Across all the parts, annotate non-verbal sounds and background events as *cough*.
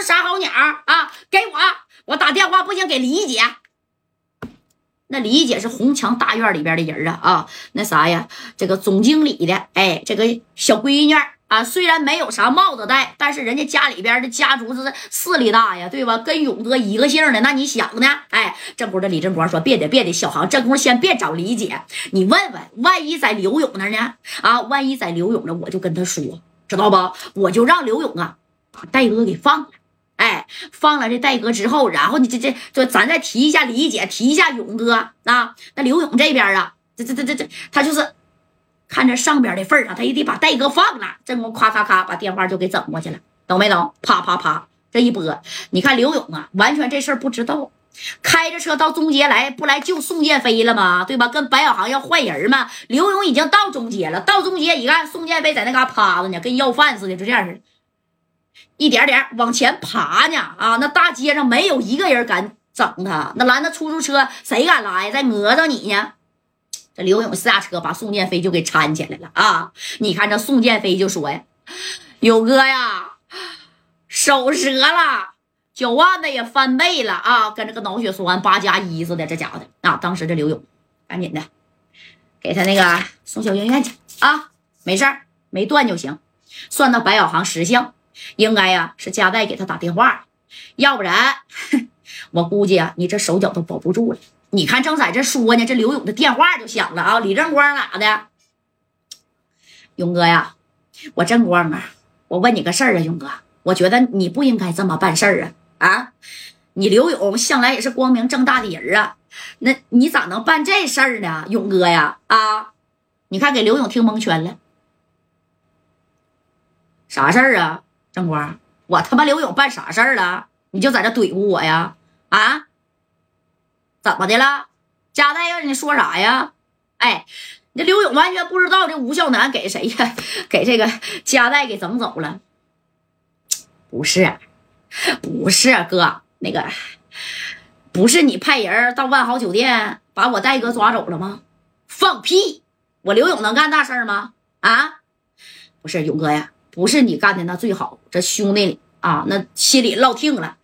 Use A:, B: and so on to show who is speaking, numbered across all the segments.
A: 是啥好鸟啊！给我，我打电话不行，给李姐。那李姐是红墙大院里边的人啊啊，那啥呀，这个总经理的，哎，这个小闺女啊，虽然没有啥帽子戴，但是人家家里边的家族是势力大呀，对吧？跟勇哥一个姓的，那你想呢？哎，这不的李正光说别的别的，小航，这功夫先别找李姐，你问问，万一在刘勇那呢？啊，万一在刘勇那，我就跟他说，知道不？我就让刘勇啊把戴哥给放了。哎，放了这戴哥之后，然后你这这就咱再提一下李姐，提一下勇哥啊。那刘勇这边啊，这这这这这，他就是看着上边的份上，他也得把戴哥放了。正宫咔咔咔把电话就给整过去了，懂没懂？啪啪啪，这一拨，你看刘勇啊，完全这事儿不知道，开着车到中街来，不来救宋建飞了吗？对吧？跟白小航要换人吗？刘勇已经到中街了，到中街一看，宋建飞在那嘎趴着呢，跟要饭似的，就这样似的。一点点往前爬呢啊！那大街上没有一个人敢整他，那拦的出租车谁敢拉呀？再讹着你呢？这刘勇下车把宋建飞就给搀起来了啊！你看这宋建飞就说呀：“勇哥呀，手折了，脚腕子也翻倍了啊，跟这个脑血栓八加一似的。这家伙的啊！当时这刘勇赶紧的给他那个送小医院去啊，没事儿，没断就行，算到白小航识相。”应该呀，是加代给他打电话，要不然 *laughs* 我估计啊，你这手脚都保不住了。你看，正在这说呢，这刘勇的电话就响了啊！李正光哪的？勇哥呀，我正光啊，我问你个事儿啊，勇哥，我觉得你不应该这么办事儿啊啊！你刘勇向来也是光明正大的人啊，那你咋能办这事儿呢，勇哥呀？啊，你看给刘勇听蒙圈了，啥事儿啊？正光，我他妈刘勇办啥事儿了？你就在这怼我呀？啊？怎么的了？加代让你说啥呀？哎，你这刘勇完全不知道这吴孝南给谁呀？给这个加代给整走了？不是，不是哥，那个不是你派人到万豪酒店把我戴哥抓走了吗？放屁！我刘勇能干大事吗？啊？不是勇哥呀。不是你干的那最好，这兄弟啊，那心里落听了。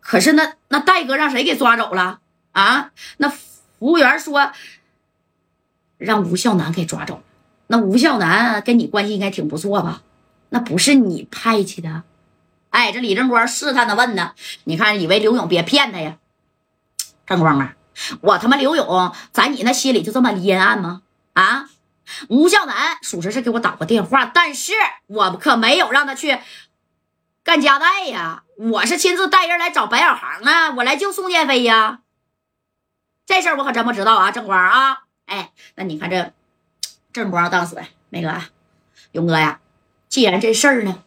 A: 可是那那戴哥让谁给抓走了啊？那服务员说让吴孝南给抓走了。那吴孝南跟你关系应该挺不错吧？那不是你派去的？哎，这李正光试探的问呢。你看，以为刘勇别骗他呀？正光啊，我他妈刘勇在你那心里就这么阴暗吗？啊？吴孝南属实是给我打过电话，但是我可没有让他去干夹带呀，我是亲自带人来找白小航啊，我来救宋建飞呀。这事儿我可真不知道啊，正光啊，哎，那你看这正光当时那个勇哥呀，既然这事儿呢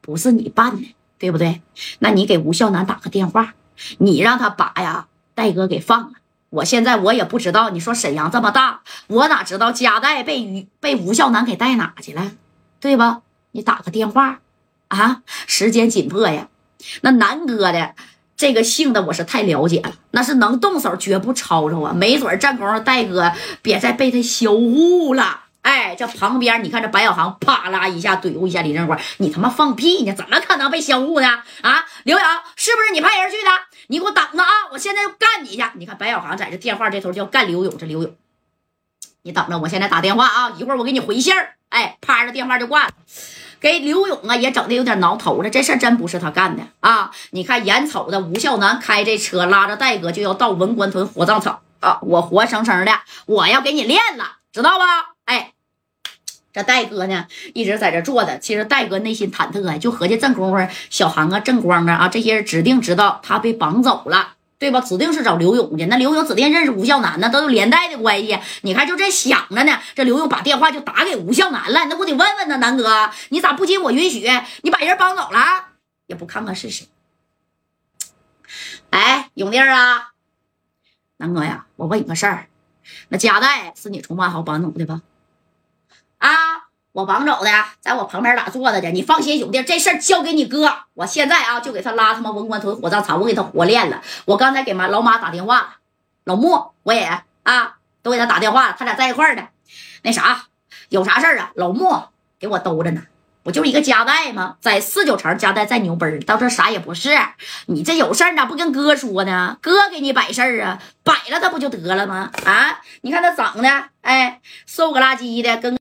A: 不是你办的，对不对？那你给吴孝南打个电话，你让他把呀戴哥给放了。我现在我也不知道，你说沈阳这么大，我哪知道佳代被于被吴孝南给带哪去了，对吧？你打个电话啊，时间紧迫呀。那南哥的这个性子我是太了解了，那是能动手绝不吵吵啊。没准战功戴哥别再被他羞辱了。哎，这旁边你看这白小航啪啦一下怼呼一下李正光，你他妈放屁呢？怎么可能被销户呢？啊，刘洋是不是你派人去的？你给我等着啊！我现在就干你去！你看白小航在这电话这头就要干刘勇，这刘勇，你等着，我现在打电话啊！一会儿我给你回信儿。哎，啪着电话就挂了。给刘勇啊也整的有点挠头了，这事真不是他干的啊！你看眼瞅着吴孝南开这车拉着戴哥就要到文官屯火葬场啊！我活生生的我要给你练了，知道吧？这戴哥呢，一直在这坐着。其实戴哥内心忐忑啊，就合计正功夫，小航啊、正光啊啊这些人指定知道他被绑走了，对吧？指定是找刘勇去。那刘勇指定认识吴孝南呢，都有连带的关系。你看，就这想着呢，这刘勇把电话就打给吴孝南了。那我得问问呢，南哥，你咋不经我允许，你把人绑走了？也不看看是谁？哎，勇弟啊，南哥呀，我问你个事儿，那加代是你从万豪绑走的吧？我绑走的，在我旁边咋坐着的？你放心，兄弟，这事儿交给你哥。我现在啊，就给他拉他妈文官屯火葬场，我给他活练了。我刚才给妈老马打电话了，老莫我也啊，都给他打电话了，他俩在一块儿的。那啥，有啥事儿啊？老莫给我兜着呢。不就是一个夹带吗？在四九城夹带再牛奔到这啥也不是。你这有事儿咋不跟哥说呢？哥给你摆事儿啊，摆了他不就得了吗？啊，你看他长得，哎，瘦个拉叽的，跟。